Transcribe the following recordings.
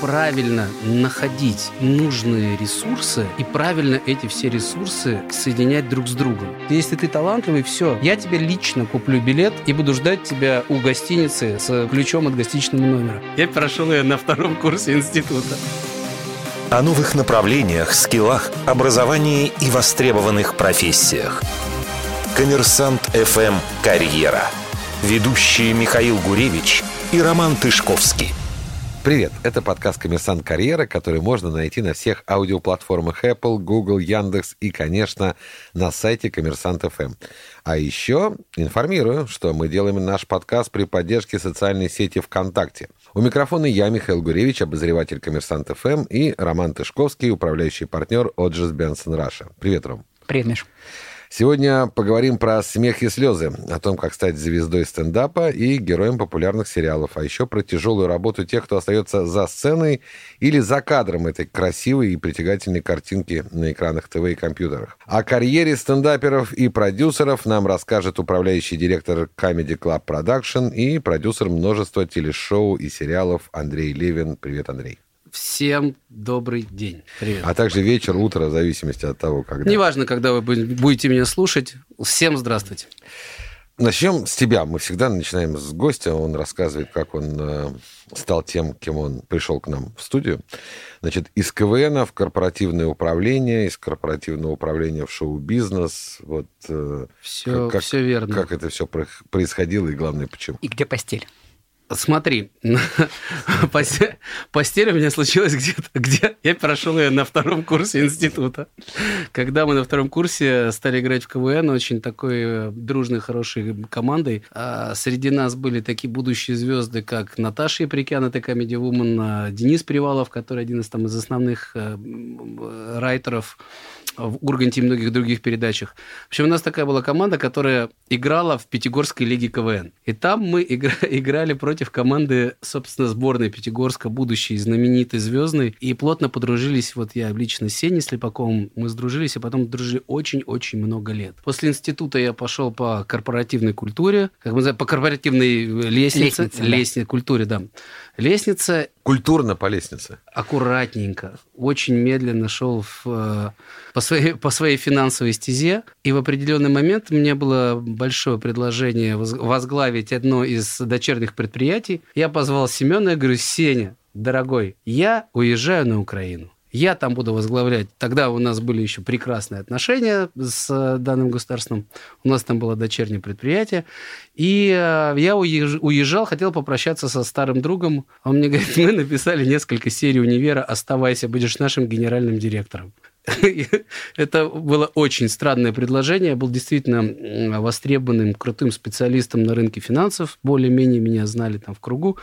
правильно находить нужные ресурсы и правильно эти все ресурсы соединять друг с другом. Если ты талантливый, все, я тебе лично куплю билет и буду ждать тебя у гостиницы с ключом от гостиничного номера. Я прошел ее на втором курсе института. О новых направлениях, скиллах, образовании и востребованных профессиях. Коммерсант ФМ «Карьера». Ведущие Михаил Гуревич и Роман Тышковский. Привет, это подкаст «Коммерсант Карьера», который можно найти на всех аудиоплатформах Apple, Google, Яндекс и, конечно, на сайте «Коммерсант ФМ». А еще информирую, что мы делаем наш подкаст при поддержке социальной сети ВКонтакте. У микрофона я, Михаил Гуревич, обозреватель «Коммерсант ФМ» и Роман Тышковский, управляющий партнер Odgers Berndtson Russia. Привет, Ром. Привет, Миш. Сегодня поговорим про смех и слезы, о том, как стать звездой стендапа и героем популярных сериалов, а еще про тяжелую работу тех, кто остается за сценой или за кадром этой красивой и притягательной картинки на экранах ТВ и компьютерах. О карьере стендаперов и продюсеров нам расскажет управляющий директор Comedy Club Production и продюсер множества телешоу и сериалов Андрей Левин. Привет, Андрей. Всем добрый день. Привет. А также вечер, утро, в зависимости от того, когда. Неважно, когда вы будете меня слушать. Всем здравствуйте. Начнем с тебя. Мы всегда начинаем с гостя. Он рассказывает, как он э, стал тем, кем он пришел к нам в студию. Значит, из КВН в корпоративное управление, из корпоративного управления в шоу-бизнес. Вот, все, как, все верно. Как это все происходило и, главное, почему. И где постель? Смотри, постель у меня случилась где-то, где я прошел ее на втором курсе института. Когда мы на втором курсе стали играть в КВН, очень такой э, дружной, хорошей командой. А среди нас были такие будущие звезды, как Наташа Еприкян, это Comedy Woman, Денис Привалов, который один из, там, из основных э, райтеров в Урганте и многих других передачах. В общем, у нас такая была команда, которая играла в Пятигорской лиге КВН. И там мы игра играли против команды, собственно, сборной Пятигорска, будущей, знаменитой, звездной. И плотно подружились, вот я лично с Сеней Слепаковым, мы сдружились, и потом дружили очень-очень много лет. После института я пошел по корпоративной культуре, как мы называем, по корпоративной лестнице. Лестница, лестнице да. культуре, да. Лестница... Культурно по лестнице. Аккуратненько. Очень медленно шел в, э, по, своей, по своей финансовой стезе. И в определенный момент мне было большое предложение возглавить одно из дочерних предприятий. Я позвал Семена и говорю, Сеня, дорогой, я уезжаю на Украину. Я там буду возглавлять. Тогда у нас были еще прекрасные отношения с э, данным государством. У нас там было дочернее предприятие. И э, я уезжал, хотел попрощаться со старым другом. Он мне говорит, мы написали несколько серий универа «Оставайся, будешь нашим генеральным директором». Это было очень странное предложение. Я был действительно востребованным, крутым специалистом на рынке финансов. Более-менее меня знали там в кругу.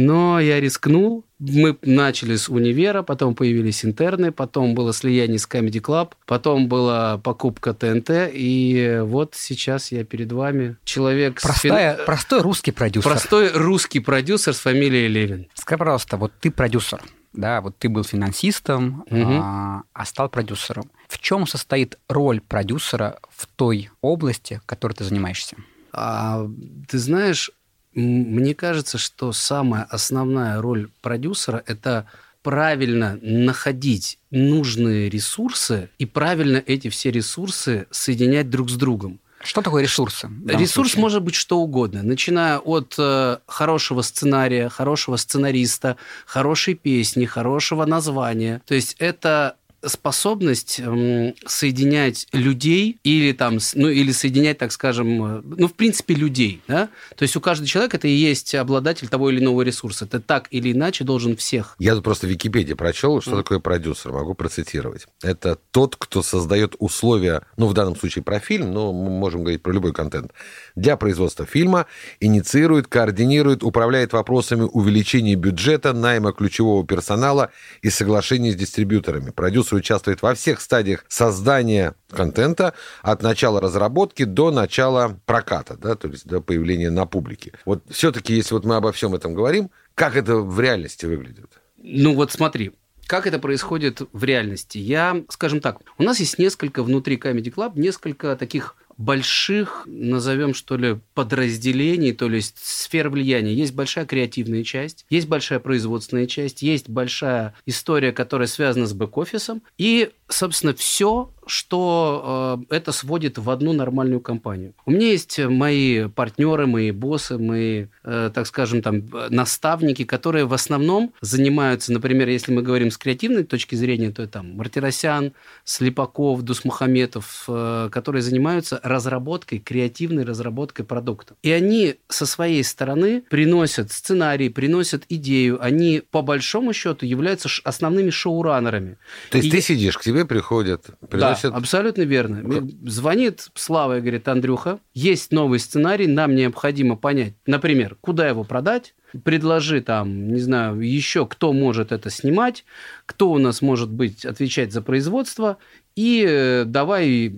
Но я рискнул. Мы начали с универа, потом появились интерны, потом было слияние с Comedy Club, потом была покупка ТНТ, и вот сейчас я перед вами человек... Простая, с... Простой русский продюсер. Простой русский продюсер с фамилией Левин. Скажи, пожалуйста, вот ты продюсер, да, вот ты был финансистом, угу. а, а стал продюсером. В чем состоит роль продюсера в той области, которой ты занимаешься? А, ты знаешь, мне кажется, что самая основная роль продюсера – это правильно находить нужные ресурсы и правильно эти все ресурсы соединять друг с другом. Что такое ресурсы? Ресурс случае? может быть что угодно, начиная от э, хорошего сценария, хорошего сценариста, хорошей песни, хорошего названия. То есть это способность эм, соединять людей или там, ну, или соединять, так скажем, э, ну, в принципе, людей, да? То есть у каждого человека это и есть обладатель того или иного ресурса. Это так или иначе должен всех. Я тут просто в Википедии прочел, что mm. такое продюсер, могу процитировать. Это тот, кто создает условия, ну, в данном случае про фильм, но мы можем говорить про любой контент, для производства фильма, инициирует, координирует, управляет вопросами увеличения бюджета, найма ключевого персонала и соглашений с дистрибьюторами. Продюсер продюсер участвует во всех стадиях создания контента, от начала разработки до начала проката, да, то есть до появления на публике. Вот все-таки, если вот мы обо всем этом говорим, как это в реальности выглядит? Ну вот смотри, как это происходит в реальности? Я, скажем так, у нас есть несколько внутри Comedy Club, несколько таких больших, назовем что ли, подразделений, то есть сфер влияния. Есть большая креативная часть, есть большая производственная часть, есть большая история, которая связана с бэк-офисом. И, собственно, все, что э, это сводит в одну нормальную компанию. У меня есть мои партнеры, мои боссы, мои, э, так скажем, там, наставники, которые в основном занимаются, например, если мы говорим с креативной точки зрения, то это там Мартиросян, Слепаков, Дусмухаметов, э, которые занимаются разработкой, креативной разработкой продукта. И они со своей стороны приносят сценарий, приносят идею, они по большому счету являются основными шоураннерами. То есть и... ты сидишь, к тебе приходят, приносят Значит... Абсолютно верно. Звонит Слава и говорит, Андрюха, есть новый сценарий, нам необходимо понять, например, куда его продать, предложи там, не знаю, еще кто может это снимать, кто у нас может быть отвечать за производство, и э, давай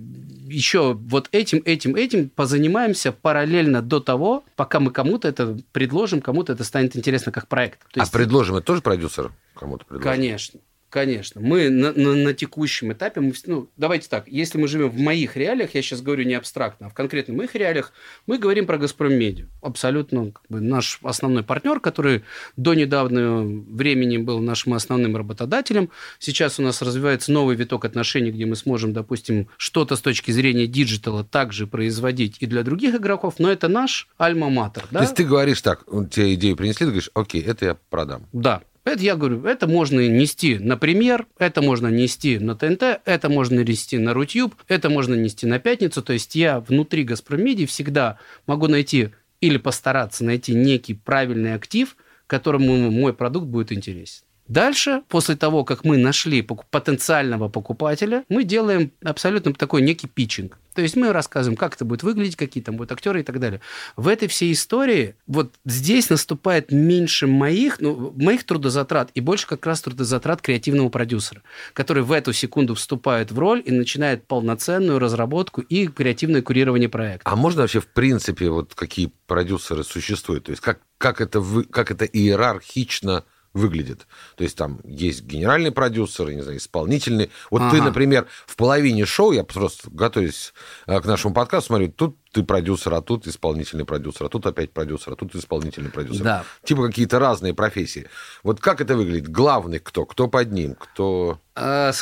еще вот этим, этим, этим позанимаемся параллельно до того, пока мы кому-то это предложим, кому-то это станет интересно как проект. То а есть... А предложим это тоже продюсер кому-то предложим? Конечно. Конечно. Мы на, на, на текущем этапе, мы, ну, давайте так, если мы живем в моих реалиях, я сейчас говорю не абстрактно, а в конкретно моих реалиях, мы говорим про «Газпром Медиа». Абсолютно как бы, наш основной партнер, который до недавнего времени был нашим основным работодателем. Сейчас у нас развивается новый виток отношений, где мы сможем, допустим, что-то с точки зрения диджитала также производить и для других игроков, но это наш альма-матер. Да? То есть ты говоришь так, тебе идею принесли, ты говоришь, окей, это я продам. Да, это я говорю, это можно нести на премьер, это можно нести на ТНТ, это можно нести на Рутюб, это можно нести на пятницу. То есть я внутри Газпромедии всегда могу найти или постараться найти некий правильный актив, которому мой продукт будет интересен. Дальше, после того, как мы нашли потенциального покупателя, мы делаем абсолютно такой некий питчинг. То есть мы рассказываем, как это будет выглядеть, какие там будут актеры и так далее. В этой всей истории вот здесь наступает меньше моих, ну, моих трудозатрат и больше как раз трудозатрат креативного продюсера, который в эту секунду вступает в роль и начинает полноценную разработку и креативное курирование проекта. А можно вообще в принципе вот какие продюсеры существуют? То есть как, как, это, вы, как это иерархично выглядит. То есть там есть генеральный продюсер, не знаю, исполнительный. Вот ага. ты, например, в половине шоу, я просто готовясь э, к нашему подкасту, смотрю, тут ты продюсер, а тут исполнительный продюсер, а тут опять продюсер, а тут исполнительный продюсер. Да. Типа какие-то разные профессии. Вот как это выглядит? Главный кто? Кто под ним? Кто... А,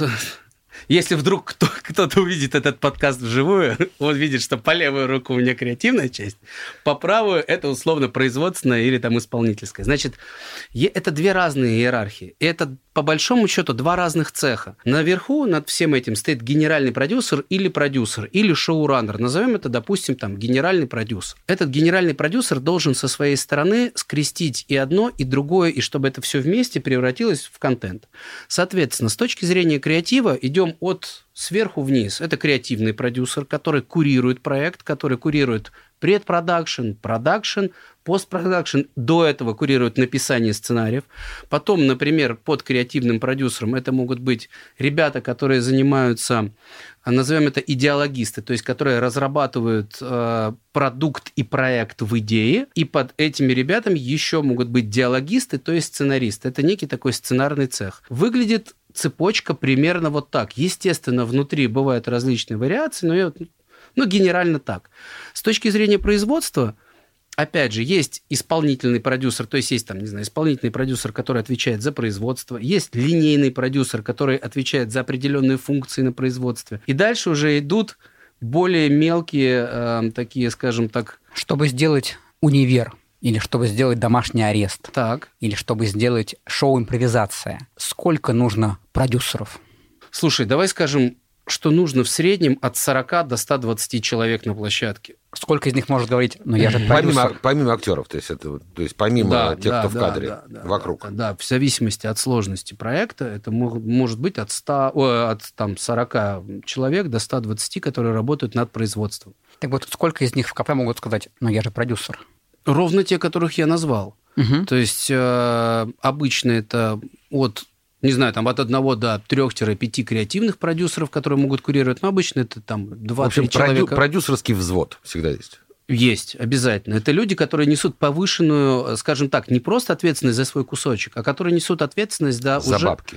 если вдруг кто, кто-то увидит этот подкаст вживую, он видит, что по левую руку у меня креативная часть, по правую это условно производственная или там исполнительская. Значит, это две разные иерархии. Это по большому счету два разных цеха. Наверху над всем этим стоит генеральный продюсер или продюсер, или шоураннер. Назовем это, допустим, там генеральный продюсер. Этот генеральный продюсер должен со своей стороны скрестить и одно, и другое, и чтобы это все вместе превратилось в контент. Соответственно, с точки зрения креатива идем от сверху вниз. Это креативный продюсер, который курирует проект, который курирует предпродакшн, продакшн, постпродакшн. До этого курирует написание сценариев. Потом, например, под креативным продюсером это могут быть ребята, которые занимаются, назовем это идеологисты, то есть которые разрабатывают э, продукт и проект в идее. И под этими ребятами еще могут быть диалогисты, то есть сценаристы. Это некий такой сценарный цех. Выглядит цепочка примерно вот так. Естественно, внутри бывают различные вариации, но я, ну, генерально так. С точки зрения производства, опять же, есть исполнительный продюсер, то есть есть там, не знаю, исполнительный продюсер, который отвечает за производство, есть линейный продюсер, который отвечает за определенные функции на производстве. И дальше уже идут более мелкие, э, такие, скажем так... Чтобы сделать универ, или чтобы сделать домашний арест, так. или чтобы сделать шоу-импровизация, сколько нужно продюсеров? Слушай, давай скажем, что нужно в среднем от 40 до 120 человек на площадке. Сколько из них может говорить, ну я же помимо, помимо актеров, то есть, это, то есть помимо да, тех, да, кто да, в кадре, да, да, вокруг. Да, да, в зависимости от сложности проекта, это может быть от, 100, о, от там, 40 человек до 120, которые работают над производством. Так вот, сколько из них в КП могут сказать, ну я же продюсер? Ровно те, которых я назвал. Угу. То есть э, обычно это от не знаю, там от одного до трех-пяти креативных продюсеров, которые могут курировать, но обычно это там два-три человека. продюсерский взвод всегда есть. Есть, обязательно. Это люди, которые несут повышенную, скажем так, не просто ответственность за свой кусочек, а которые несут ответственность да, за уже... бабки.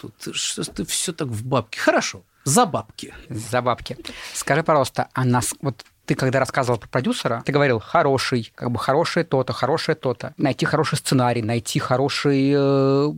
Тут что ты все так в бабке. Хорошо. За бабки. За бабки. Скажи, пожалуйста, а нас вот ты когда рассказывал про продюсера, ты говорил хороший, как бы хорошее то-то, хорошее то-то, найти хороший сценарий, найти хороший, э,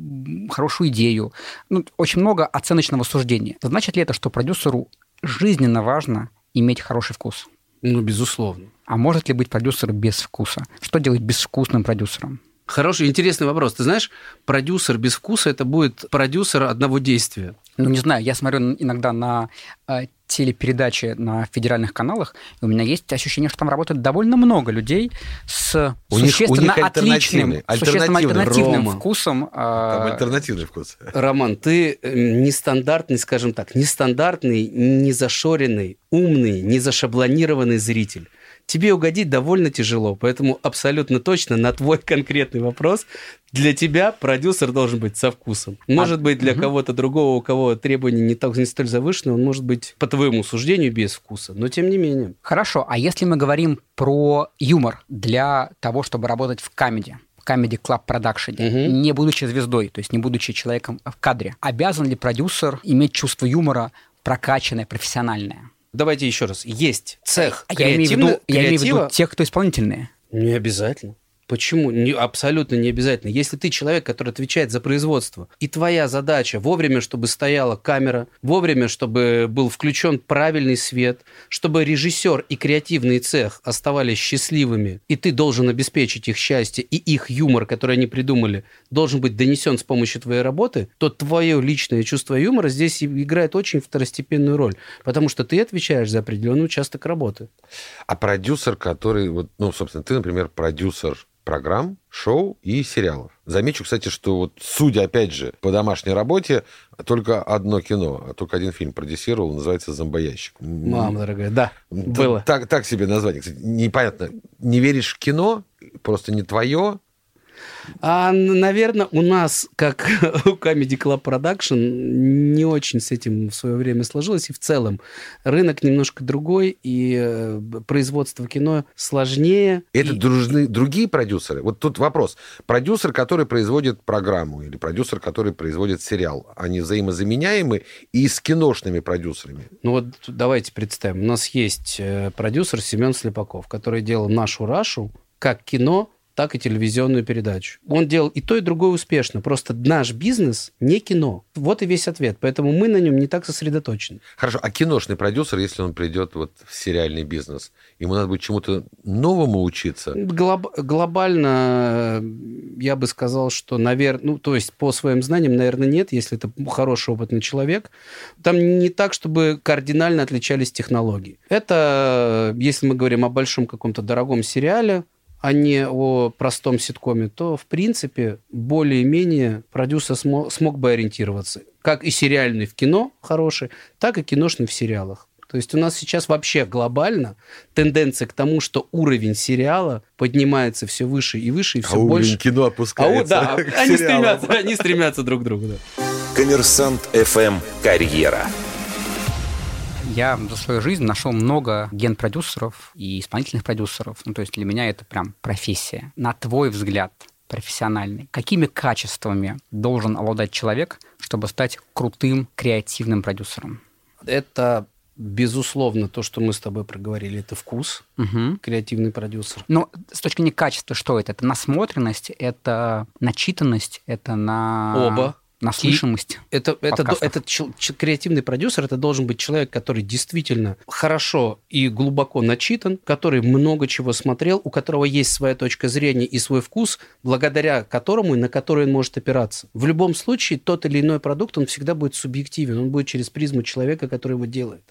хорошую идею. Ну, очень много оценочного суждения. Значит ли это, что продюсеру жизненно важно иметь хороший вкус? Ну, безусловно. А может ли быть продюсер без вкуса? Что делать безвкусным продюсером? Хороший, интересный вопрос. Ты знаешь, продюсер без вкуса это будет продюсер одного действия. Ну, не знаю, я смотрю иногда на э, телепередачи на федеральных каналах, и у меня есть ощущение, что там работает довольно много людей с у существенно них, у них отличным, существенно альтернативным Рома. вкусом. А, там альтернативный вкус. Роман, ты э, нестандартный, скажем так, нестандартный, незашоренный, умный, незашаблонированный зритель тебе угодить довольно тяжело. Поэтому абсолютно точно на твой конкретный вопрос для тебя продюсер должен быть со вкусом. Может а, быть, для угу. кого-то другого, у кого требования не, так, не столь завышенные, он может быть, по твоему суждению, без вкуса. Но тем не менее. Хорошо, а если мы говорим про юмор для того, чтобы работать в камеди? Comedy Club Production, угу. не будучи звездой, то есть не будучи человеком в кадре, обязан ли продюсер иметь чувство юмора прокачанное, профессиональное? Давайте еще раз. Есть цех я имею, в виду, я имею в виду тех, кто исполнительные. Не обязательно. Почему? Не, абсолютно не обязательно. Если ты человек, который отвечает за производство, и твоя задача вовремя, чтобы стояла камера, вовремя, чтобы был включен правильный свет, чтобы режиссер и креативный цех оставались счастливыми, и ты должен обеспечить их счастье, и их юмор, который они придумали, должен быть донесен с помощью твоей работы, то твое личное чувство юмора здесь играет очень второстепенную роль, потому что ты отвечаешь за определенный участок работы. А продюсер, который, вот, ну, собственно, ты, например, продюсер программ, шоу и сериалов. Замечу, кстати, что вот, судя, опять же, по домашней работе, только одно кино, а только один фильм продюсировал, называется «Зомбоящик». Мама дорогая, да, было. Так, так себе название. Кстати, непонятно, не веришь в кино, просто не твое, а, наверное, у нас, как у Comedy Club Production, не очень с этим в свое время сложилось. И в целом рынок немножко другой, и э, производство кино сложнее. Это и... дружны другие продюсеры? Вот тут вопрос. Продюсер, который производит программу, или продюсер, который производит сериал, они взаимозаменяемы и с киношными продюсерами? Ну вот давайте представим. У нас есть э, продюсер Семен Слепаков, который делал нашу Рашу как кино так и телевизионную передачу. Он делал и то, и другое успешно. Просто наш бизнес не кино. Вот и весь ответ. Поэтому мы на нем не так сосредоточены. Хорошо. А киношный продюсер, если он придет вот в сериальный бизнес, ему надо будет чему-то новому учиться? Глоб... Глобально я бы сказал, что, наверное, ну, то есть по своим знаниям, наверное, нет, если это хороший опытный человек. Там не так, чтобы кардинально отличались технологии. Это, если мы говорим о большом каком-то дорогом сериале, а не о простом ситкоме, то, в принципе, более-менее продюсер смог, смог бы ориентироваться. Как и сериальный в кино хороший, так и киношный в сериалах. То есть у нас сейчас вообще глобально тенденция к тому, что уровень сериала поднимается все выше и выше, и все а больше. Кино опускается. А, да, они стремятся, они стремятся друг к другу. Да. Коммерсант FM Карьера я за свою жизнь нашел много ген-продюсеров и исполнительных продюсеров. Ну, то есть для меня это прям профессия. На твой взгляд, профессиональный, какими качествами должен обладать человек, чтобы стать крутым креативным продюсером? Это Безусловно, то, что мы с тобой проговорили, это вкус, угу. креативный продюсер. Но с точки зрения качества, что это? Это насмотренность, это начитанность, это на... Оба на слышимость. это, это, этот креативный продюсер, это должен быть человек, который действительно хорошо и глубоко начитан, который много чего смотрел, у которого есть своя точка зрения и свой вкус, благодаря которому и на который он может опираться. В любом случае, тот или иной продукт, он всегда будет субъективен, он будет через призму человека, который его делает.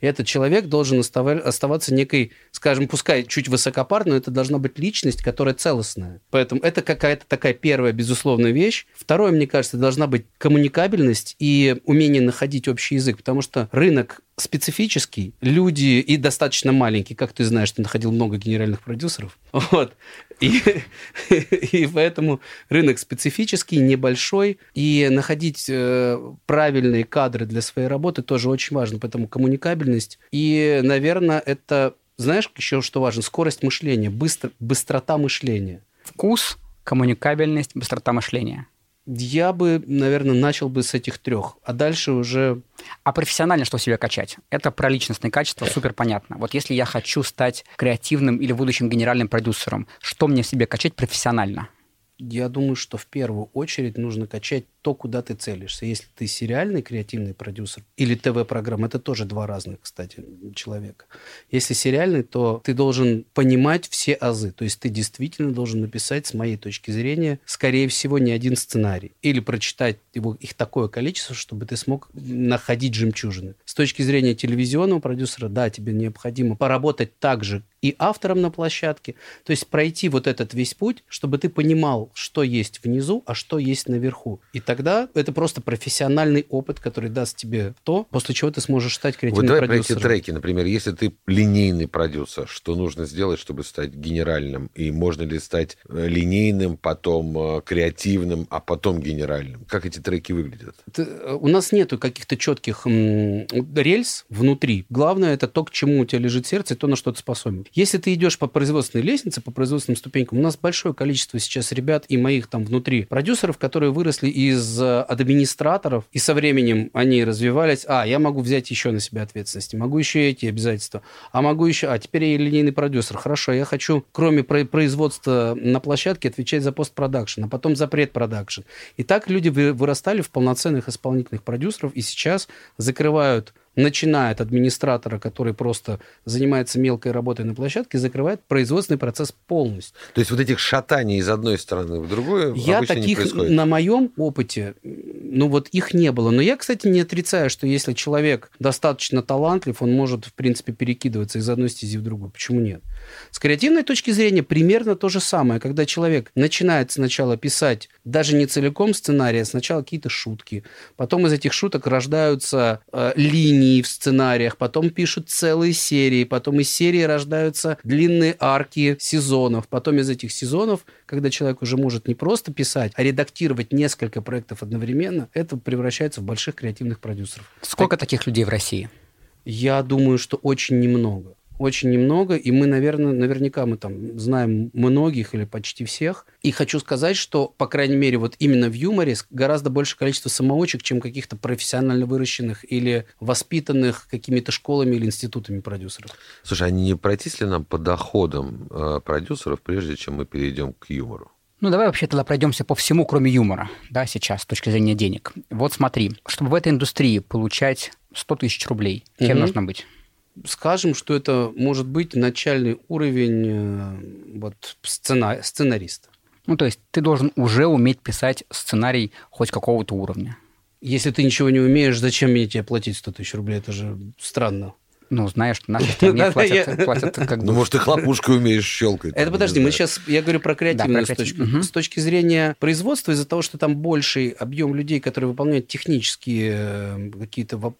И этот человек должен оставаться некой, скажем, пускай чуть высокопар, но это должна быть личность, которая целостная. Поэтому это какая-то такая первая, безусловная вещь. Второе, мне кажется, должна быть коммуникабельность и умение находить общий язык, потому что рынок специфический, люди и достаточно маленький, как ты знаешь, ты находил много генеральных продюсеров, вот, и, и поэтому рынок специфический, небольшой, и находить э, правильные кадры для своей работы тоже очень важно, поэтому коммуникабельность и, наверное, это, знаешь, еще что важно, скорость мышления, быстро, быстрота мышления. Вкус, коммуникабельность, быстрота мышления. Я бы, наверное, начал бы с этих трех, а дальше уже... А профессионально что в себе качать? Это про личностные качества супер понятно. Вот если я хочу стать креативным или будущим генеральным продюсером, что мне в себе качать профессионально? Я думаю, что в первую очередь нужно качать то, куда ты целишься. Если ты сериальный креативный продюсер или ТВ-программа, это тоже два разных, кстати, человека. Если сериальный, то ты должен понимать все азы. То есть ты действительно должен написать, с моей точки зрения, скорее всего, не один сценарий. Или прочитать его, их такое количество, чтобы ты смог находить жемчужины. С точки зрения телевизионного продюсера, да, тебе необходимо поработать так же и автором на площадке. То есть пройти вот этот весь путь, чтобы ты понимал, что есть внизу, а что есть наверху. И тогда это просто профессиональный опыт, который даст тебе то, после чего ты сможешь стать креативным вот давай продюсером. про эти треки, например, если ты линейный продюсер, что нужно сделать, чтобы стать генеральным? И можно ли стать э, линейным, потом э, креативным, а потом генеральным? Как эти треки выглядят? Это, э, у нас нету каких-то четких м, рельс внутри. Главное это то, к чему у тебя лежит сердце, и то, на что ты способен. Если ты идешь по производственной лестнице, по производственным ступенькам, у нас большое количество сейчас ребят и моих там внутри продюсеров, которые выросли из из э, администраторов, и со временем они развивались. А, я могу взять еще на себя ответственности, могу еще эти обязательства, а могу еще... А, теперь я линейный продюсер. Хорошо, я хочу, кроме производства на площадке, отвечать за постпродакшн, а потом за предпродакшн. И так люди вырастали в полноценных исполнительных продюсеров, и сейчас закрывают начиная от администратора, который просто занимается мелкой работой на площадке, закрывает производственный процесс полностью. То есть вот этих шатаний из одной стороны в другую Я таких на моем опыте, ну вот их не было. Но я, кстати, не отрицаю, что если человек достаточно талантлив, он может, в принципе, перекидываться из одной стези в другую. Почему нет? С креативной точки зрения примерно то же самое, когда человек начинает сначала писать даже не целиком сценарий, а сначала какие-то шутки, потом из этих шуток рождаются э, линии в сценариях, потом пишут целые серии, потом из серии рождаются длинные арки сезонов, потом из этих сезонов, когда человек уже может не просто писать, а редактировать несколько проектов одновременно, это превращается в больших креативных продюсеров. Сколько так... таких людей в России? Я думаю, что очень немного очень немного, и мы, наверное, наверняка мы там знаем многих или почти всех. И хочу сказать, что, по крайней мере, вот именно в юморе гораздо больше количество самоучек, чем каких-то профессионально выращенных или воспитанных какими-то школами или институтами продюсеров. Слушай, а не пройтись ли нам по доходам э, продюсеров, прежде чем мы перейдем к юмору? Ну, давай вообще тогда пройдемся по всему, кроме юмора, да, сейчас, с точки зрения денег. Вот смотри, чтобы в этой индустрии получать 100 тысяч рублей, кем угу. нужно быть? Скажем, что это может быть начальный уровень э, вот, сцена, сценариста. Ну, то есть ты должен уже уметь писать сценарий хоть какого-то уровня. Если ты ничего не умеешь, зачем мне тебе платить 100 тысяч рублей? Это же странно. Ну, знаешь, наши стране платят, платят как бы... Ну, может, ты хлопушкой умеешь щелкать. Это подожди, мы сейчас, я говорю про креативную да, точку. Угу. С точки зрения производства, из-за того, что там больший объем людей, которые выполняют технические э, какие-то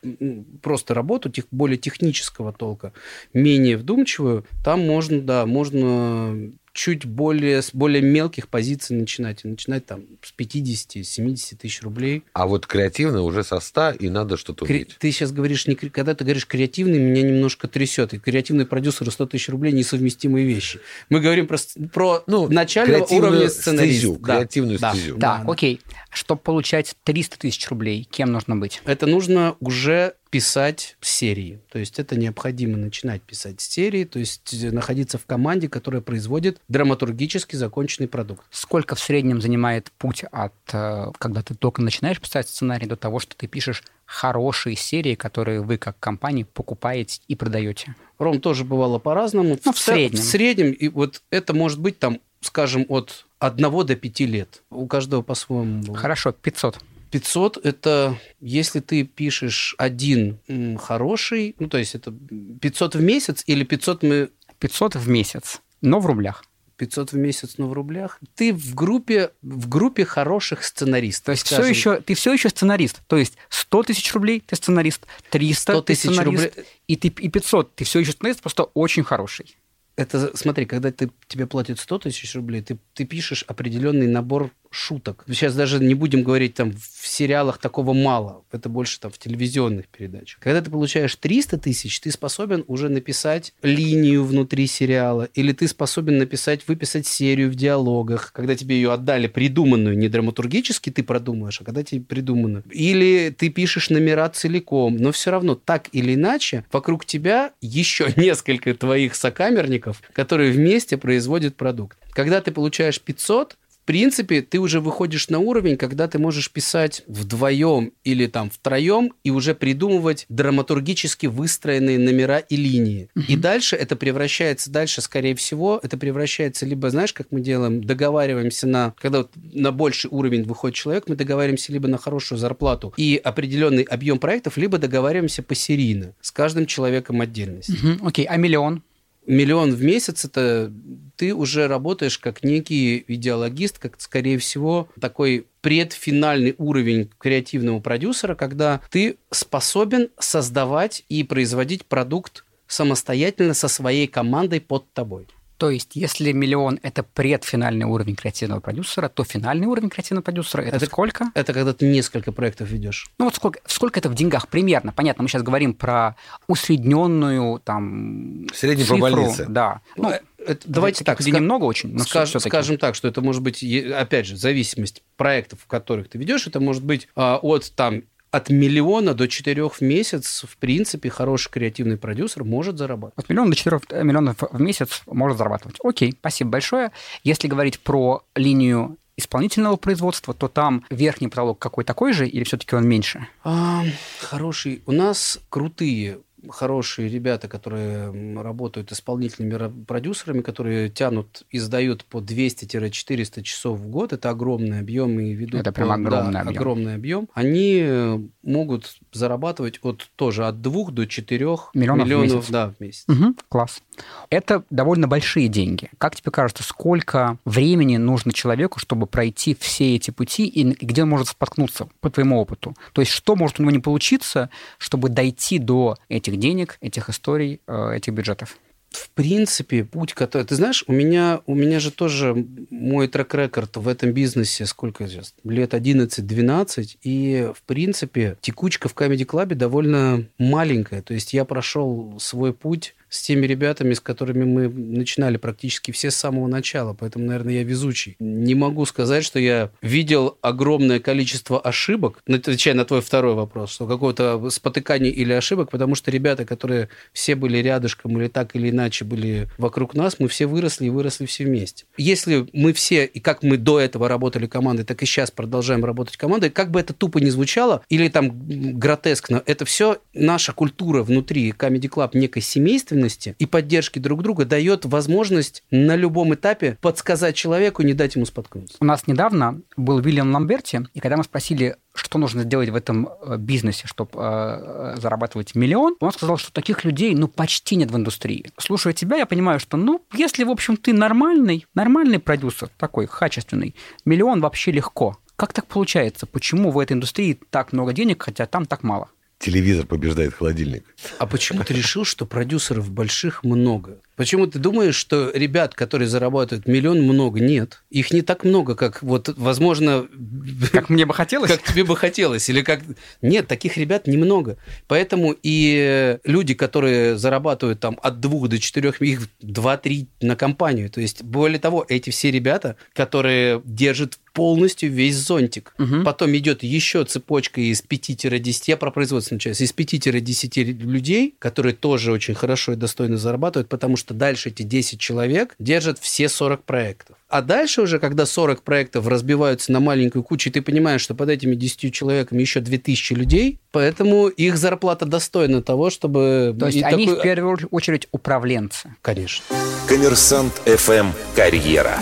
просто работу, тех, более технического толка, менее вдумчивую, там можно, да, можно чуть более, с более мелких позиций начинать. И начинать там с 50-70 тысяч рублей. А вот креативно уже со 100, и надо что-то Кре- уметь. Ты сейчас говоришь, не, когда ты говоришь креативный, меня немножко трясет. И креативный продюсер и 100 тысяч рублей несовместимые вещи. Мы говорим про, про ну, начального уровня сценариста. Стезю, да. Креативную да. стезю. Да, да, окей. Чтобы получать 300 тысяч рублей, кем нужно быть? Это нужно уже писать серии. То есть это необходимо начинать писать серии, то есть находиться в команде, которая производит драматургически законченный продукт. Сколько в среднем занимает путь от, э, когда ты только начинаешь писать сценарий, до того, что ты пишешь хорошие серии, которые вы как компания покупаете и продаете? Ром, тоже бывало по-разному. Ну, в, в среднем. В среднем, и вот это может быть там, скажем, от одного до пяти лет. У каждого по-своему. Хорошо, 500. 500 – это если ты пишешь один хороший, ну, то есть это 500 в месяц или 500 мы... 500 в месяц, но в рублях. 500 в месяц, но в рублях. Ты в группе, в группе хороших сценаристов. То есть все еще, ты все еще сценарист. То есть 100 тысяч рублей ты сценарист, 300 ты сценарист, рублей... и, ты, и 500 ты все еще сценарист, просто очень хороший это, смотри, когда ты, тебе платят 100 тысяч рублей, ты, ты пишешь определенный набор шуток. Сейчас даже не будем говорить там в сериалах такого мало. Это больше там в телевизионных передачах. Когда ты получаешь 300 тысяч, ты способен уже написать линию внутри сериала. Или ты способен написать, выписать серию в диалогах. Когда тебе ее отдали придуманную, не драматургически ты продумаешь, а когда тебе придуманную. Или ты пишешь номера целиком. Но все равно так или иначе вокруг тебя еще несколько твоих сокамерников, которые вместе производят продукт. Когда ты получаешь 500, принципе, ты уже выходишь на уровень, когда ты можешь писать вдвоем или там втроем и уже придумывать драматургически выстроенные номера и линии. Угу. И дальше это превращается, дальше, скорее всего, это превращается либо, знаешь, как мы делаем, договариваемся на, когда вот на больший уровень выходит человек, мы договариваемся либо на хорошую зарплату и определенный объем проектов, либо договариваемся посерийно с каждым человеком отдельности. Угу. Окей, а миллион? миллион в месяц это ты уже работаешь как некий идеологист, как, скорее всего, такой предфинальный уровень креативного продюсера, когда ты способен создавать и производить продукт самостоятельно со своей командой под тобой. То есть, если миллион – это предфинальный уровень креативного продюсера, то финальный уровень креативного продюсера – это, это сколько? Это когда ты несколько проектов ведешь. Ну вот сколько, сколько это в деньгах примерно? Понятно, мы сейчас говорим про усредненную там Средний цифру. по больнице. Да. Ну, ну это, давайте так, где немного очень, но скаж, скажем так, что это может быть, опять же, зависимость проектов, в которых ты ведешь, это может быть а, от там от миллиона до четырех в месяц, в принципе, хороший креативный продюсер может зарабатывать. От миллиона до четырех э, миллионов в месяц может зарабатывать. Окей, спасибо большое. Если говорить про линию исполнительного производства, то там верхний потолок какой такой же или все-таки он меньше? А, хороший. У нас крутые хорошие ребята, которые работают исполнительными продюсерами, которые тянут и сдают по 200-400 часов в год. Это огромный объем и ведут... Это прям огромный да, объем. огромный объем. Они э, могут зарабатывать от тоже от 2 до 4 миллионов, миллионов в месяц. Да, в месяц. Угу, класс. Это довольно большие деньги. Как тебе кажется, сколько времени нужно человеку, чтобы пройти все эти пути, и где он может споткнуться по твоему опыту? То есть что может у него не получиться, чтобы дойти до этих денег, этих историй, э, этих бюджетов? в принципе, путь, который... Ты знаешь, у меня, у меня же тоже мой трек-рекорд в этом бизнесе, сколько сейчас? Лет 11-12, и, в принципе, текучка в Comedy Club довольно маленькая. То есть я прошел свой путь с теми ребятами, с которыми мы начинали практически все с самого начала. Поэтому, наверное, я везучий. Не могу сказать, что я видел огромное количество ошибок, отвечая на твой второй вопрос, что какого-то спотыкания или ошибок, потому что ребята, которые все были рядышком или так или иначе были вокруг нас, мы все выросли и выросли все вместе. Если мы все, и как мы до этого работали командой, так и сейчас продолжаем работать командой, как бы это тупо не звучало, или там гротескно, это все наша культура внутри Comedy Club некой семейственной, ответственности и поддержки друг друга дает возможность на любом этапе подсказать человеку, не дать ему споткнуться. У нас недавно был Вильям Ламберти, и когда мы спросили, что нужно сделать в этом э, бизнесе, чтобы э, зарабатывать миллион, он сказал, что таких людей, ну, почти нет в индустрии. Слушая тебя, я понимаю, что, ну, если, в общем, ты нормальный, нормальный продюсер, такой, качественный, миллион вообще легко. Как так получается? Почему в этой индустрии так много денег, хотя там так мало? Телевизор побеждает холодильник. А почему ты решил, что продюсеров больших много? Почему ты думаешь, что ребят, которые зарабатывают миллион, много? Нет. Их не так много, как вот, возможно... Как мне бы хотелось? Как тебе бы хотелось. Или как... Нет, таких ребят немного. Поэтому и люди, которые зарабатывают там от двух до четырех, их два-три на компанию. То есть, более того, эти все ребята, которые держат полностью весь зонтик. Угу. Потом идет еще цепочка из 5-10, я про производственную часть, из 5-10 людей, которые тоже очень хорошо и достойно зарабатывают, потому что дальше эти 10 человек держат все 40 проектов. А дальше уже, когда 40 проектов разбиваются на маленькую кучу, ты понимаешь, что под этими 10 человеками еще 2000 людей, поэтому их зарплата достойна того, чтобы... То есть они такой... в первую очередь управленцы. Конечно. Коммерсант FM «Карьера».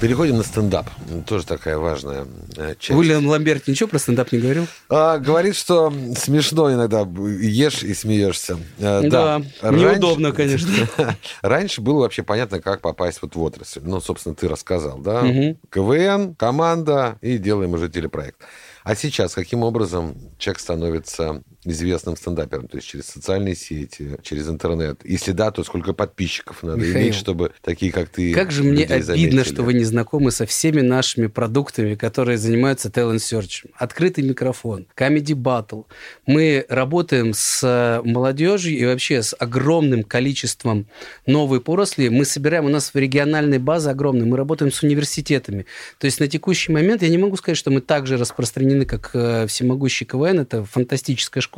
Переходим на стендап. Тоже такая важная э, часть. Уильям Ламберт ничего про стендап не говорил? А, говорит, что смешно иногда ешь и смеешься. А, да, да. неудобно, конечно. Раньше было вообще понятно, как попасть вот в отрасль. Ну, собственно, ты рассказал, да? Угу. КВН, команда и делаем уже телепроект. А сейчас каким образом человек становится известным стендапером? То есть через социальные сети, через интернет? Если да, то сколько подписчиков надо Михаил, иметь, чтобы такие, как ты, Как же мне обидно, заметили? что вы не знакомы со всеми нашими продуктами, которые занимаются talent search. Открытый микрофон, Comedy Battle. Мы работаем с молодежью и вообще с огромным количеством новой поросли. Мы собираем, у нас региональная база огромная, мы работаем с университетами. То есть на текущий момент я не могу сказать, что мы так же распространены, как э, всемогущий КВН, это фантастическая школа,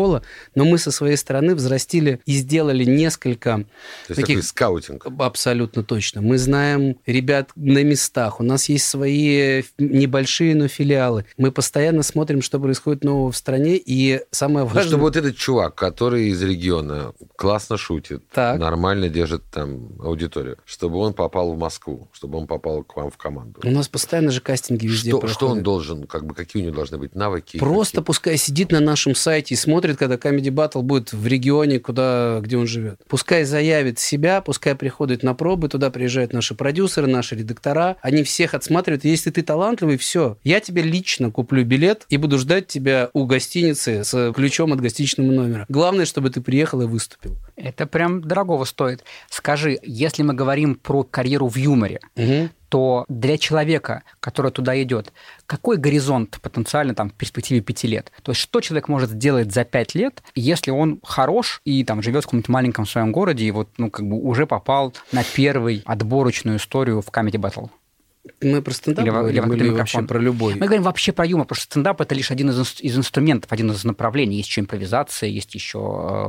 но мы со своей стороны взрастили и сделали несколько То есть такой скаутинг. Абсолютно точно. Мы знаем ребят на местах. У нас есть свои небольшие, но филиалы. Мы постоянно смотрим, что происходит нового в стране. И самое Ну, важное... чтобы вот этот чувак, который из региона классно шутит, Так. нормально держит там аудиторию, чтобы он попал в Москву, чтобы он попал к вам в команду. У нас постоянно же кастинги везде Что, проходят. что он должен, как бы, какие у него должны быть навыки? Просто какие- пускай сидит на нашем сайте и смотрит, когда Comedy Battle будет в регионе, куда, где он живет. Пускай заявит себя, пускай приходит на пробы, туда приезжают наши продюсеры, наши редактора. Они всех отсматривают. Если ты талантливый, все. Я тебе лично куплю билет и буду ждать тебя у гостиницы с ключом от гостиничного номера. Главное, чтобы ты приехал и выступил. Это прям дорогого стоит. Скажи, если мы говорим про карьеру в юморе, Мгм. то для человека, который туда идет, какой горизонт потенциально там в перспективе пяти лет? То есть что человек может сделать за пять лет, если он хорош и там живет в каком-нибудь маленьком своем городе и вот ну как бы уже попал на первый отборочную историю в Comedy Battle? Мы про стендап Или во- или говорим в или открытый вообще микрофон? про любой? Мы говорим вообще про юмор, потому что стендап это лишь один из, из инструментов, один из направлений. Есть еще импровизация, есть еще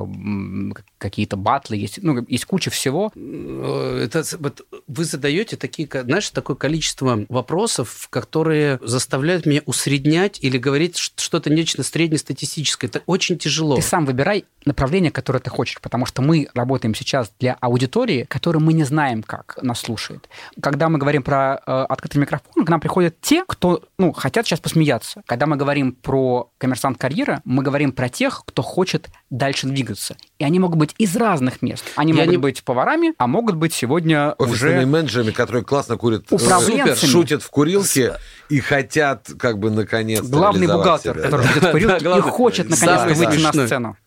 э, какие-то батлы, есть, ну, есть куча всего. Э, это, вот вы задаете такие, знаешь, такое количество вопросов, которые заставляют меня усреднять или говорить что-то нечто среднестатистическое. Это очень тяжело. Ты сам выбирай направление, которое ты хочешь, потому что мы работаем сейчас для аудитории, которую мы не знаем, как нас слушает. Когда мы говорим про э, открытый микрофон, к нам приходят те, кто ну, хотят сейчас посмеяться. Когда мы говорим про коммерсант карьера, мы говорим про тех, кто хочет дальше двигаться. И они могут быть из разных мест. Они Я могут не- быть поварами, а могут быть сегодня Офисными уже... менеджерами, которые классно курят, э, Управленцами. шутят в курилке и хотят, как бы, наконец Главный бухгалтер, себя. который сидит в курилке и главный. хочет наконец-то выйти на сцену.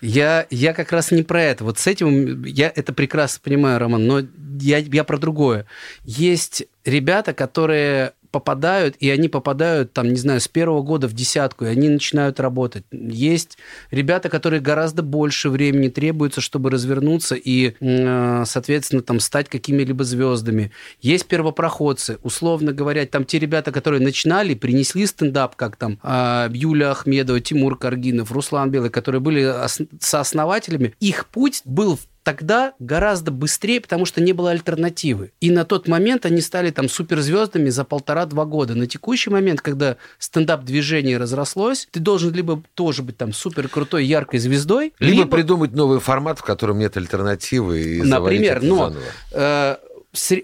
Я, я как раз не про это. Вот с этим я это прекрасно понимаю, Роман, но я, я про другое. Есть ребята, которые попадают, и они попадают, там, не знаю, с первого года в десятку, и они начинают работать. Есть ребята, которые гораздо больше времени требуется, чтобы развернуться и, э, соответственно, там, стать какими-либо звездами. Есть первопроходцы, условно говоря, там те ребята, которые начинали, принесли стендап, как там э, Юля Ахмедова, Тимур Каргинов, Руслан Белый, которые были ос- сооснователями, их путь был в тогда гораздо быстрее, потому что не было альтернативы. И на тот момент они стали там суперзвездами за полтора-два года. На текущий момент, когда стендап-движение разрослось, ты должен либо тоже быть там супер крутой, яркой звездой, Либо, либо, придумать новый формат, в котором нет альтернативы, и например, но заново. э,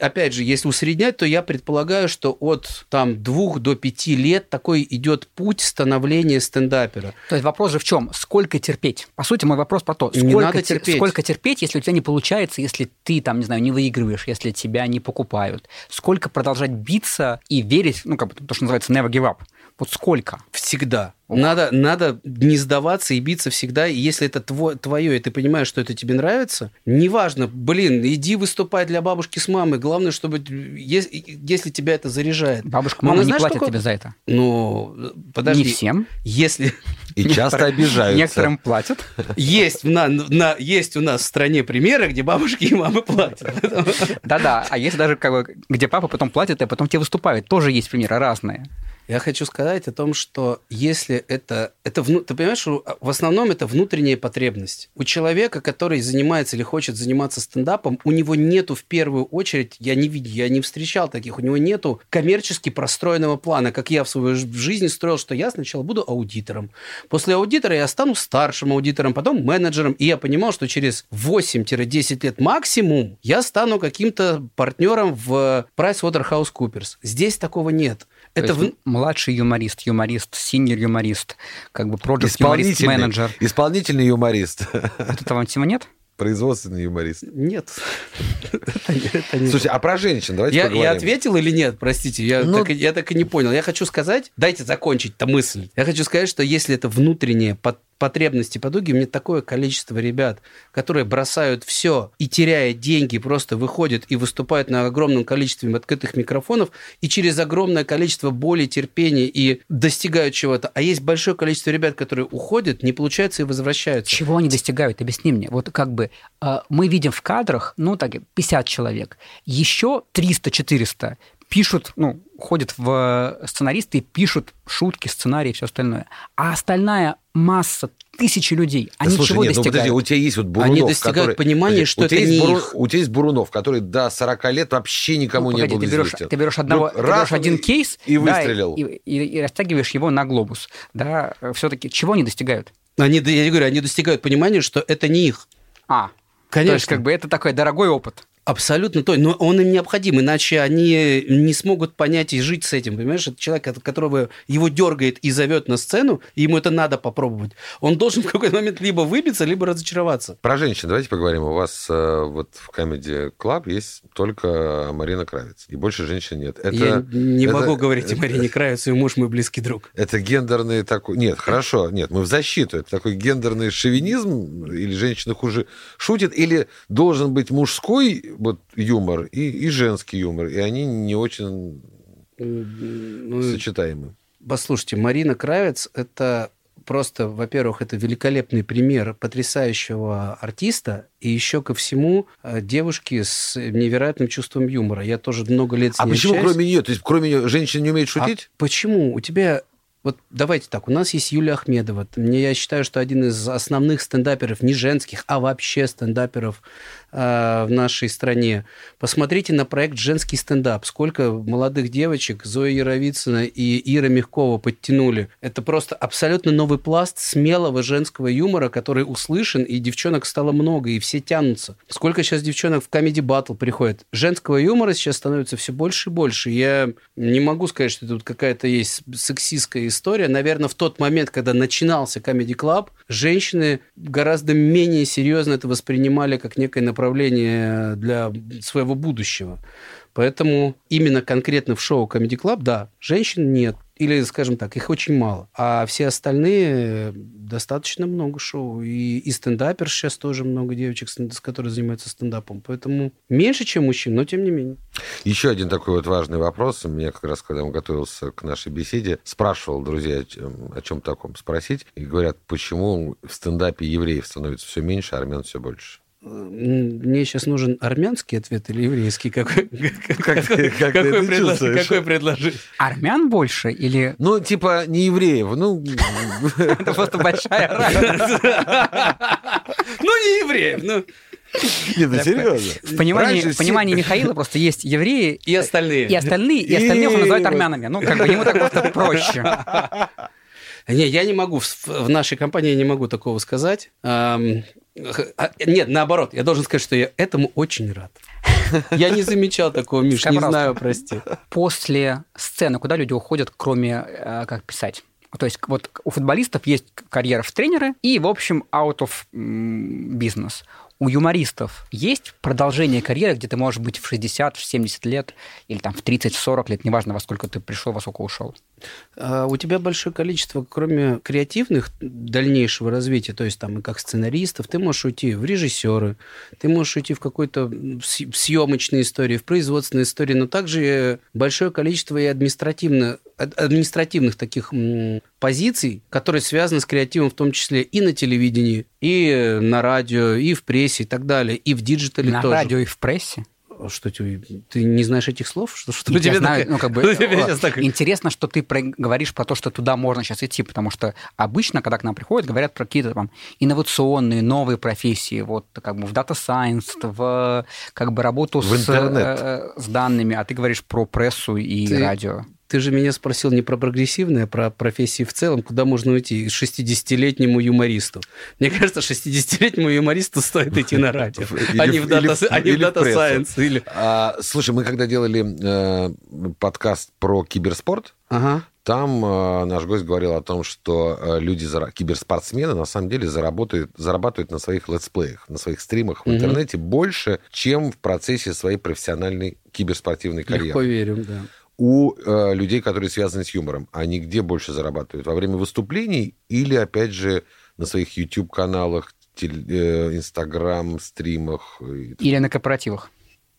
опять же, если усреднять, то я предполагаю, что от там двух до пяти лет такой идет путь становления стендапера. То есть вопрос же в чем? Сколько терпеть? По сути, мой вопрос про то, Не сколько, надо те- терпеть. сколько терпеть, если у тебя не получается, если ты там, не знаю, не выигрываешь, если тебя не покупают. Сколько продолжать биться и верить, ну, как бы то, что называется never give up. Вот сколько? Всегда. Надо, надо не сдаваться и биться всегда. И если это тво- твое, и ты понимаешь, что это тебе нравится, неважно, блин, иди выступай для бабушки с мамой. Главное, чтобы ес- если тебя это заряжает. Бабушка, мама ну, не знаешь, платят какой- тебе за это. Ну, подожди. Не всем. Если И часто обижаются. Некоторым платят. есть, на, на- есть у нас в стране примеры, где бабушки и мамы платят. Да-да, а есть даже, как бы, где папа потом платит, а потом тебе выступают. Тоже есть примеры разные. Я хочу сказать о том, что если это... это ты понимаешь, что в основном это внутренняя потребность. У человека, который занимается или хочет заниматься стендапом, у него нету в первую очередь, я не видел, я не встречал таких, у него нету коммерчески простроенного плана, как я в своей жизни строил, что я сначала буду аудитором. После аудитора я стану старшим аудитором, потом менеджером, и я понимал, что через 8-10 лет максимум я стану каким-то партнером в PricewaterhouseCoopers. Здесь такого нет. Это в- младший юморист, юморист, синьор юморист, как бы проект юморист Исполнительный, менеджер. исполнительный юморист. Вот этого всего нет? производственный юморист. Нет. Слушай, а про женщин давайте Я, поговорим. я ответил или нет? Простите, я, Ну- так, и- я так и не понял. Я хочу сказать, дайте закончить-то мысль. Я хочу сказать, что если это внутренние пот- потребности, подуги, мне такое количество ребят, которые бросают все и теряя деньги, просто выходят и выступают на огромном количестве открытых микрофонов и через огромное количество боли, терпения и достигают чего-то. А есть большое количество ребят, которые уходят, не получается и возвращаются. Чего они достигают? Объясни мне. Вот как бы э, мы видим в кадрах, ну, так, 50 человек. Еще 300-400 пишут, ну, ходят в сценаристы и пишут шутки, сценарии и все остальное. А остальная масса, тысячи людей, Да они слушай, чего нет, ну подожди, достигают? у тебя есть вот Бурунов, Они достигают который- понимания, Подожди, что у это не Буру- их. У тебя есть Бурунов, который до 40 лет вообще никому Ну, не погоди, был ты берешь, известен. ты берешь одного, Вдруг ты берешь один и- кейс И да, выстрелил. и, и- и растягиваешь его на глобус. Да, все-таки чего они достигают? Они, я говорю, они достигают понимания, что это не их. А, Конечно. то есть как бы это такой дорогой опыт. Абсолютно то, но он им необходим, иначе они не смогут понять и жить с этим, понимаешь? Это человек, от которого его дергает и зовет на сцену, и ему это надо попробовать. Он должен в какой-то момент либо выбиться, либо разочароваться. Про женщин давайте поговорим. У вас э, вот в Comedy Club есть только Марина Кравец. И больше женщин нет. Это, Я не это- могу говорить о это- Марине Кравец, ее муж мой близкий друг. Это гендерный такой... Нет, хорошо, нет, мы в защиту. Это такой гендерный шовинизм? Или женщина хуже шутит? Или должен быть мужской вот, юмор и, и женский юмор? И они не очень Ну, сочетаемы. Послушайте, Марина Кравец – это просто, во-первых, это великолепный пример потрясающего артиста, и еще ко всему э, девушки с невероятным чувством юмора. Я тоже много лет с А ней почему общаюсь. кроме нее? То есть кроме нее женщины не умеют А шутить? почему? У тебя... Вот давайте так, у нас есть Юлия Ахмедова. Мне, я считаю, что один из основных стендаперов, не женских, а вообще стендаперов в нашей стране. Посмотрите на проект «Женский стендап». Сколько молодых девочек Зоя Яровицына и Ира Мягкова подтянули. Это просто абсолютно новый пласт смелого женского юмора, который услышан, и девчонок стало много, и все тянутся. Сколько сейчас девчонок в Comedy Battle приходит? Женского юмора сейчас становится все больше и больше. Я не могу сказать, что тут какая-то есть сексистская история. Наверное, в тот момент, когда начинался Comedy Club, женщины гораздо менее серьезно это воспринимали как некое направление для своего будущего. Поэтому именно конкретно в шоу Comedy Club, да, женщин нет. Или, скажем так, их очень мало. А все остальные достаточно много шоу. И, и стендапер сейчас тоже много девочек, которые занимаются стендапом. Поэтому меньше, чем мужчин, но тем не менее. Еще один такой вот важный вопрос. Меня как раз, когда он готовился к нашей беседе, спрашивал друзья о чем таком спросить. И говорят, почему в стендапе евреев становится все меньше, а армян все больше. Мне сейчас нужен армянский ответ или еврейский? Какой, как ты какой, это предлож- какой предложить? Армян больше или Ну, типа, не евреев. Ну, это просто большая разница? Ну, не евреев, ну. не, ну серьезно. В понимании, в понимании Михаила просто есть евреи И остальные. и остальные, и остальных он называет армянами. Ну, как бы ему так просто проще. Не, я не могу, в, в нашей компании я не могу такого сказать. А, нет, наоборот, я должен сказать, что я этому очень рад. Я не замечал такого, Миш, не знаю, прости. После сцены, куда люди уходят, кроме э, как писать? То есть вот у футболистов есть карьера в тренеры и, в общем, out of business. У юмористов есть продолжение карьеры, где ты можешь быть в 60, в 70 лет или там в 30, в 40 лет, неважно, во сколько ты пришел, во сколько ушел. А У тебя большое количество, кроме креативных дальнейшего развития, то есть там и как сценаристов, ты можешь уйти в режиссеры, ты можешь уйти в какой-то съемочной истории, в производственной истории, но также большое количество и административно, ад- административных таких позиций, которые связаны с креативом, в том числе и на телевидении, и э, на радио, и в прессе, и так далее, и в диджитале На тоже. радио и в прессе. Что тебе, ты не знаешь этих слов? Что, что Я тебя знаю, такая- ну, как бы, э, так- интересно, что ты про- говоришь про то, что туда можно сейчас идти, потому что обычно, когда к нам приходят, говорят про какие-то там инновационные, новые профессии, вот как бы в Data Science, в как бы работу В с, интернет. э, с данными, а ты говоришь про прессу и Ты- радио. Ты же меня спросил не про прогрессивное, а про профессии в целом, куда можно уйти 60-летнему юмористу. Мне кажется, 60-летнему юмористу стоит идти на радио, а не в- или а в или. А, слушай, мы когда делали э, подкаст про киберспорт, Ага. Там э, наш гость говорил о том, что э, люди, зара- киберспортсмены, на самом деле заработают, зарабатывают на своих летсплеях, на своих стримах в Мгм. интернете больше, чем в процессе своей профессиональной киберспортивной карьеры. Легко верим, да. У э, людей, которые связаны с юмором, они где больше зарабатывают? Во время выступлений или, опять же, на своих YouTube-каналах, теле- э, Инстаграм, стримах? и Или на корпоративах?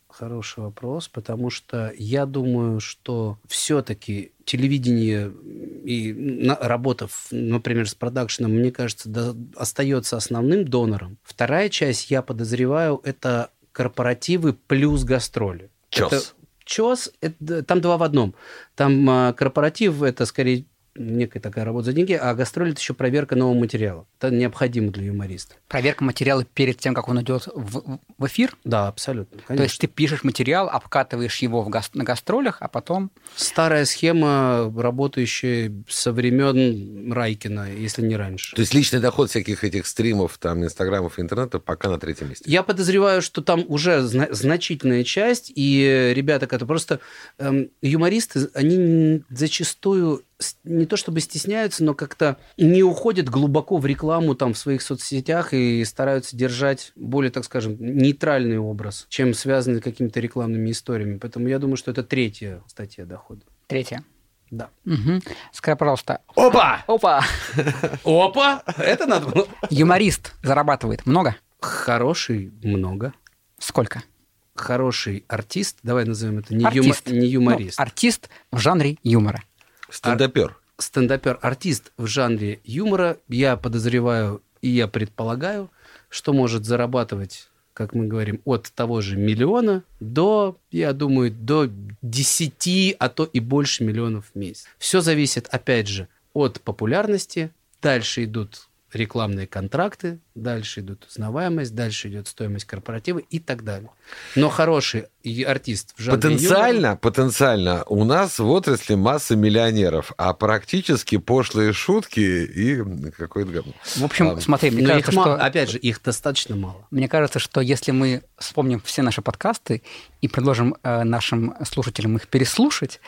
Хороший вопрос, потому что я думаю, что все-таки телевидение и на- работа, например, с продакшеном, мне кажется, да- остается основным донором. Вторая часть, я подозреваю, это корпоративы плюс гастроли. Чёс. Это- ЧОС, это, там два в одном. Там а, корпоратив, это скорее некая такая работа за деньги, а гастроль это еще проверка нового материала. Это необходимо для юмориста. Проверка материала перед тем, как он идет в, в эфир? Да, абсолютно. Конечно. То есть ты пишешь материал, обкатываешь его в гас- на гастролях, а потом... Старая схема, работающая со времен Райкина, если не раньше. То есть личный доход всяких этих стримов, там, инстаграмов, интернета пока на третьем месте. Я подозреваю, что там уже зна- значительная часть, и ребята, которые просто эм, юмористы, они зачастую не то чтобы стесняются, но как-то не уходят глубоко в рекламу там в своих соцсетях и стараются держать более, так скажем, нейтральный образ, чем связанный с какими-то рекламными историями. Поэтому я думаю, что это третья статья дохода. Третье. Да. Мгм. Скажи, пожалуйста. Опа! Опа! Опа! Это надо было. Юморист зарабатывает много? Хороший много. Сколько? Хороший артист, давай назовем это не, юма- Артист. не юморист. Ну, артист в жанре юмора. Стендапер. стендапер, артист в жанре юмора, я подозреваю и я предполагаю, что может зарабатывать, как мы говорим, от того же миллиона до, я думаю, до 10, а то и больше миллионов в месяц. Все зависит, опять же, от популярности. Дальше идут рекламные контракты, дальше идут узнаваемость, дальше идет стоимость корпоратива и так далее. Но хороший артист в жанре Потенциально, потенциально у нас в отрасли масса миллионеров, а практически пошлые шутки и какой-то говно. В общем, Ладно. смотри, мне юмора, кажется, их что... опять же, их достаточно мало. Мне кажется, что если мы вспомним все наши подкасты и предложим э, нашим слушателям их переслушать,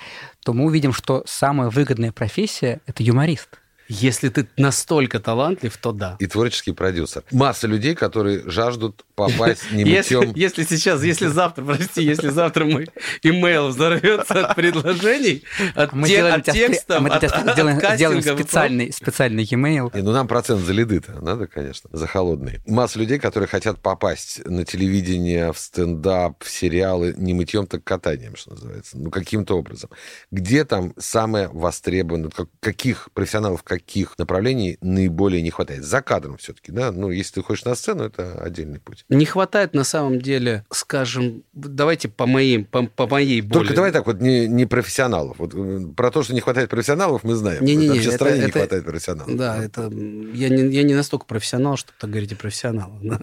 то мы увидим, что самая выгодная профессия – это юморист. Если ты настолько талантлив, то да. И творческий продюсер. Масса людей, которые жаждут попасть не Если, мытьем. если сейчас, если завтра, прости, если завтра мой имейл взорвется от предложений, от, Мы те- от текстов, мы от, от сделаем, сделаем кастинга, специальный, специальный e-mail. Ну нам процент за лиды-то надо, конечно, за холодные. Масса людей, которые хотят попасть на телевидение, в стендап, в сериалы не мытьем, так катанием, что называется. Ну, каким-то образом. Где там самое востребованное, как- каких профессионалов каких направлений наиболее не хватает? За кадром все-таки, да? Ну, если ты хочешь на сцену, это отдельный путь. Не хватает на самом деле, скажем, давайте по моим, по, по моей боли. Только давай так вот, не, не профессионалов. Вот э, про то, что не хватает профессионалов, мы знаем. Не-не-не, Вообще в это- стране не это- хватает профессионалов. Да, это м, я не, я не настолько профессионал, чтобы так говорить о профессионалах. да.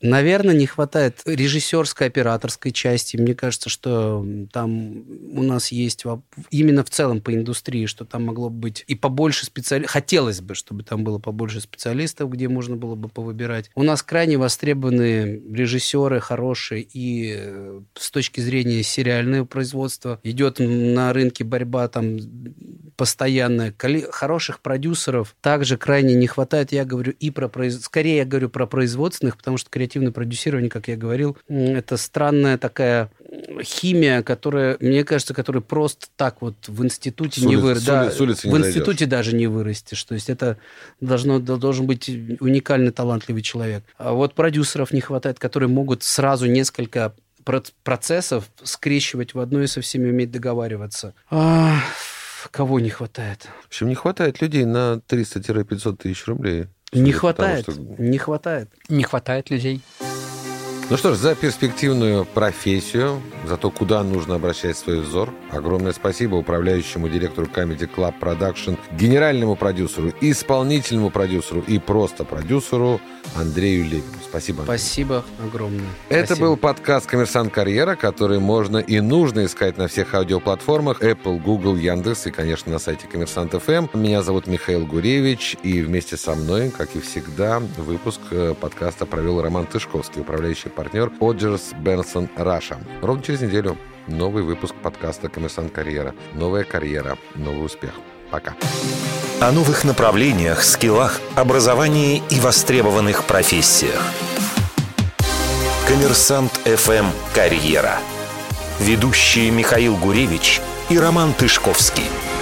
Наверное, не хватает режиссерской, операторской части. Мне кажется, что там у нас есть именно в целом по индустрии, что там могло бы быть и побольше специалистов. Хотелось бы, чтобы там было побольше специалистов, где можно было бы повыбирать. У нас крайне востребованные режиссеры хорошие, и э, с точки зрения сериального производства идет на рынке борьба там постоянная. Коли- Хороших продюсеров также крайне не хватает. Я говорю и про произ- скорее я говорю про производственных, потому что креативное продюсирование, как я говорил, это странная такая химия, которая, мне кажется, которая просто так вот в институте С не вырастет. ули- с улицы не в институте даже не вырастешь. То есть это должно, должен быть уникальный, талантливый человек. А вот продюсеров не хватает, которые могут сразу несколько про- процессов скрещивать в одно и со всеми уметь договариваться. А, кого не хватает? В общем, не хватает людей на 300-500 тысяч рублей. Не хватает. тому, что- Не хватает. Не хватает людей. Ну что ж, за перспективную профессию, за то, куда нужно обращать свой взор, огромное спасибо управляющему директору Comedy Club Production, генеральному продюсеру, исполнительному продюсеру и просто продюсеру Андрею Левину. Спасибо. Андрей. Спасибо огромное. Это Спасибо. был подкаст «Коммерсант Карьера», который можно и нужно искать на всех аудиоплатформах Apple, Google, Яндекс и, конечно, на сайте «Коммерсант ФМ». Меня зовут Михаил Гуревич, и вместе со мной, как и всегда, выпуск э, подкаста провел Роман Тышковский, управляющий партнер Odgers Berndtson Russia. Ровно через неделю новый выпуск подкаста «Коммерсант Карьера». Новая карьера, новый успех. Пока. О новых направлениях, скиллах, образовании и востребованных профессиях. Коммерсант ФМ «Карьера». Ведущие Михаил Гуревич и Роман Тышковский –